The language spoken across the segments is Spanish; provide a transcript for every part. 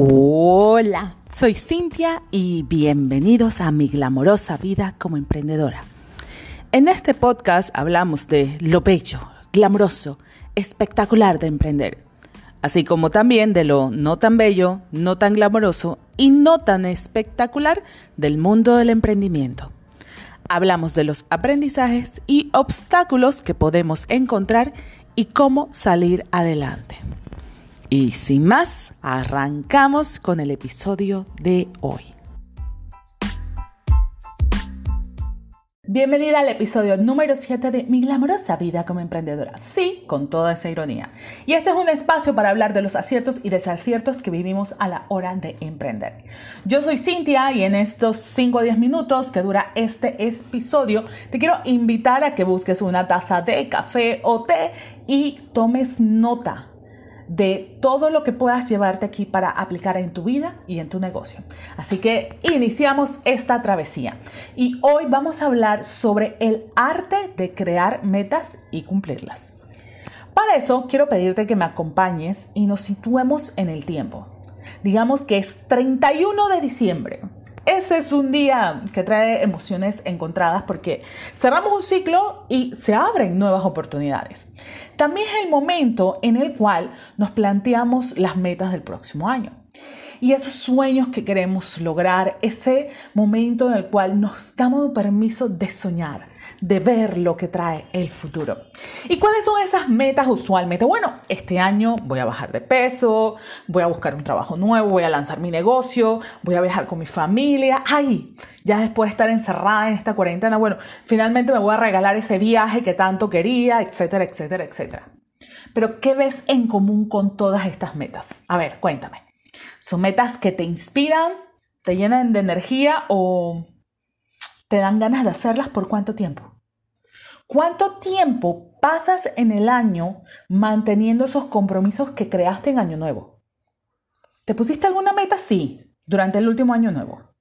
Hola, soy Cintia y bienvenidos a mi glamorosa vida como emprendedora. En este podcast hablamos de lo bello, glamoroso, espectacular de emprender, así como también de lo no tan bello, no tan glamoroso y no tan espectacular del mundo del emprendimiento. Hablamos de los aprendizajes y obstáculos que podemos encontrar y cómo salir adelante. Y sin más, arrancamos con el episodio de hoy. Bienvenida al episodio número 7 de Mi glamorosa vida como emprendedora. Sí, con toda esa ironía. Y este es un espacio para hablar de los aciertos y desaciertos que vivimos a la hora de emprender. Yo soy Cintia y en estos 5 o 10 minutos que dura este episodio, te quiero invitar a que busques una taza de café o té y tomes nota de todo lo que puedas llevarte aquí para aplicar en tu vida y en tu negocio. Así que iniciamos esta travesía y hoy vamos a hablar sobre el arte de crear metas y cumplirlas. Para eso quiero pedirte que me acompañes y nos situemos en el tiempo. Digamos que es 31 de diciembre ese es un día que trae emociones encontradas porque cerramos un ciclo y se abren nuevas oportunidades. También es el momento en el cual nos planteamos las metas del próximo año. Y esos sueños que queremos lograr, ese momento en el cual nos damos permiso de soñar, de ver lo que trae el futuro. ¿Y cuáles son esas metas usualmente? Bueno, este año voy a bajar de peso, voy a buscar un trabajo nuevo, voy a lanzar mi negocio, voy a viajar con mi familia. Ay, ya después de estar encerrada en esta cuarentena, bueno, finalmente me voy a regalar ese viaje que tanto quería, etcétera, etcétera, etcétera. Pero, ¿qué ves en común con todas estas metas? A ver, cuéntame. ¿Son metas que te inspiran, te llenan de energía o te dan ganas de hacerlas por cuánto tiempo? ¿Cuánto tiempo pasas en el año manteniendo esos compromisos que creaste en Año Nuevo? ¿Te pusiste alguna meta? Sí, durante el último Año Nuevo.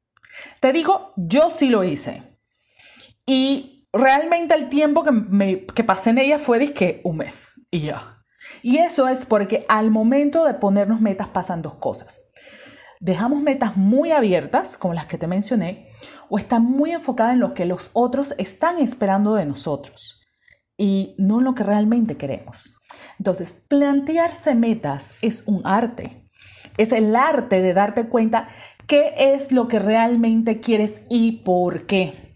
Te digo, yo sí lo hice. Y realmente el tiempo que, me, que pasé en ella fue que un mes y ya. Y eso es porque al momento de ponernos metas pasan dos cosas. Dejamos metas muy abiertas, como las que te mencioné, o está muy enfocada en lo que los otros están esperando de nosotros y no en lo que realmente queremos. Entonces, plantearse metas es un arte. Es el arte de darte cuenta qué es lo que realmente quieres y por qué.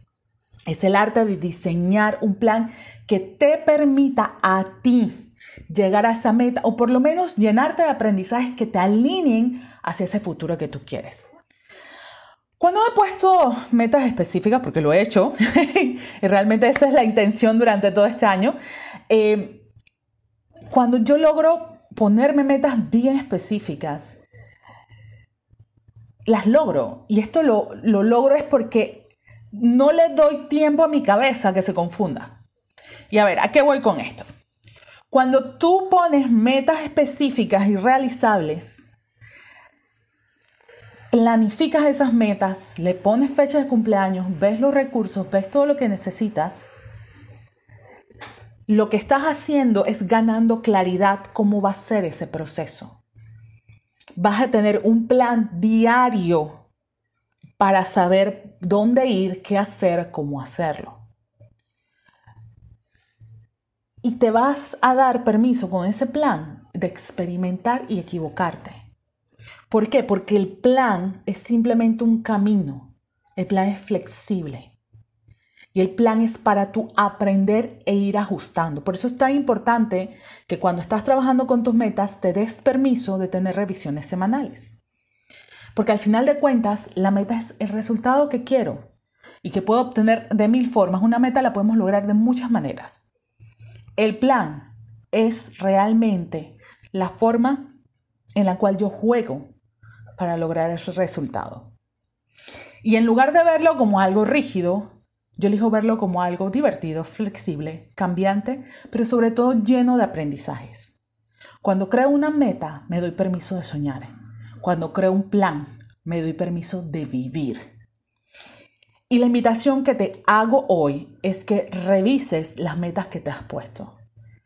Es el arte de diseñar un plan que te permita a ti llegar a esa meta o por lo menos llenarte de aprendizajes que te alineen hacia ese futuro que tú quieres. Cuando he puesto metas específicas, porque lo he hecho, y realmente esa es la intención durante todo este año, eh, cuando yo logro ponerme metas bien específicas, las logro. Y esto lo, lo logro es porque no le doy tiempo a mi cabeza que se confunda. Y a ver, ¿a qué voy con esto? Cuando tú pones metas específicas y realizables, planificas esas metas, le pones fecha de cumpleaños, ves los recursos, ves todo lo que necesitas, lo que estás haciendo es ganando claridad cómo va a ser ese proceso. Vas a tener un plan diario para saber dónde ir, qué hacer, cómo hacerlo. Y te vas a dar permiso con ese plan de experimentar y equivocarte. ¿Por qué? Porque el plan es simplemente un camino. El plan es flexible. Y el plan es para tú aprender e ir ajustando. Por eso es tan importante que cuando estás trabajando con tus metas te des permiso de tener revisiones semanales. Porque al final de cuentas, la meta es el resultado que quiero y que puedo obtener de mil formas. Una meta la podemos lograr de muchas maneras. El plan es realmente la forma en la cual yo juego para lograr ese resultado. Y en lugar de verlo como algo rígido, yo elijo verlo como algo divertido, flexible, cambiante, pero sobre todo lleno de aprendizajes. Cuando creo una meta, me doy permiso de soñar. Cuando creo un plan, me doy permiso de vivir. Y la invitación que te hago hoy es que revises las metas que te has puesto.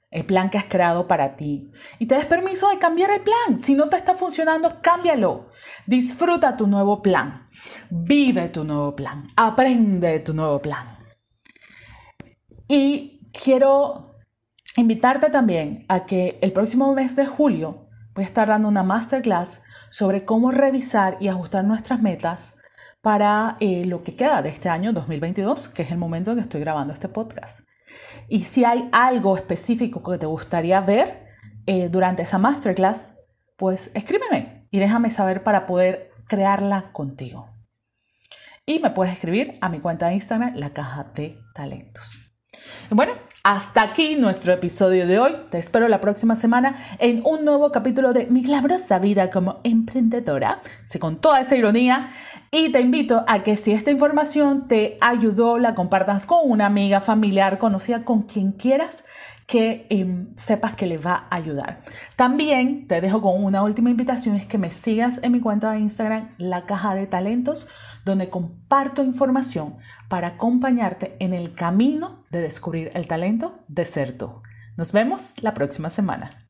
el plan que has creado para ti. Y te des permiso de cambiar el plan. Si no te está funcionando, cámbialo. Disfruta tu nuevo plan. Vive tu nuevo plan. Aprende tu nuevo plan. Y quiero invitarte también a que el próximo mes de julio voy a estar dando una masterclass sobre cómo revisar y ajustar nuestras metas para eh, lo que queda de este año 2022, que es el momento en que estoy grabando este podcast. Y si hay algo específico que te gustaría ver eh, durante esa masterclass, pues escríbeme y déjame saber para poder crearla contigo. Y me puedes escribir a mi cuenta de Instagram, la caja de talentos. Bueno, hasta aquí nuestro episodio de hoy. Te espero la próxima semana en un nuevo capítulo de Mi glamorosa vida como emprendedora, sí, con toda esa ironía. Y te invito a que si esta información te ayudó, la compartas con una amiga, familiar, conocida, con quien quieras que em, sepas que le va a ayudar. También te dejo con una última invitación, es que me sigas en mi cuenta de Instagram, La Caja de Talentos, donde comparto información para acompañarte en el camino de descubrir el talento de ser tú. Nos vemos la próxima semana.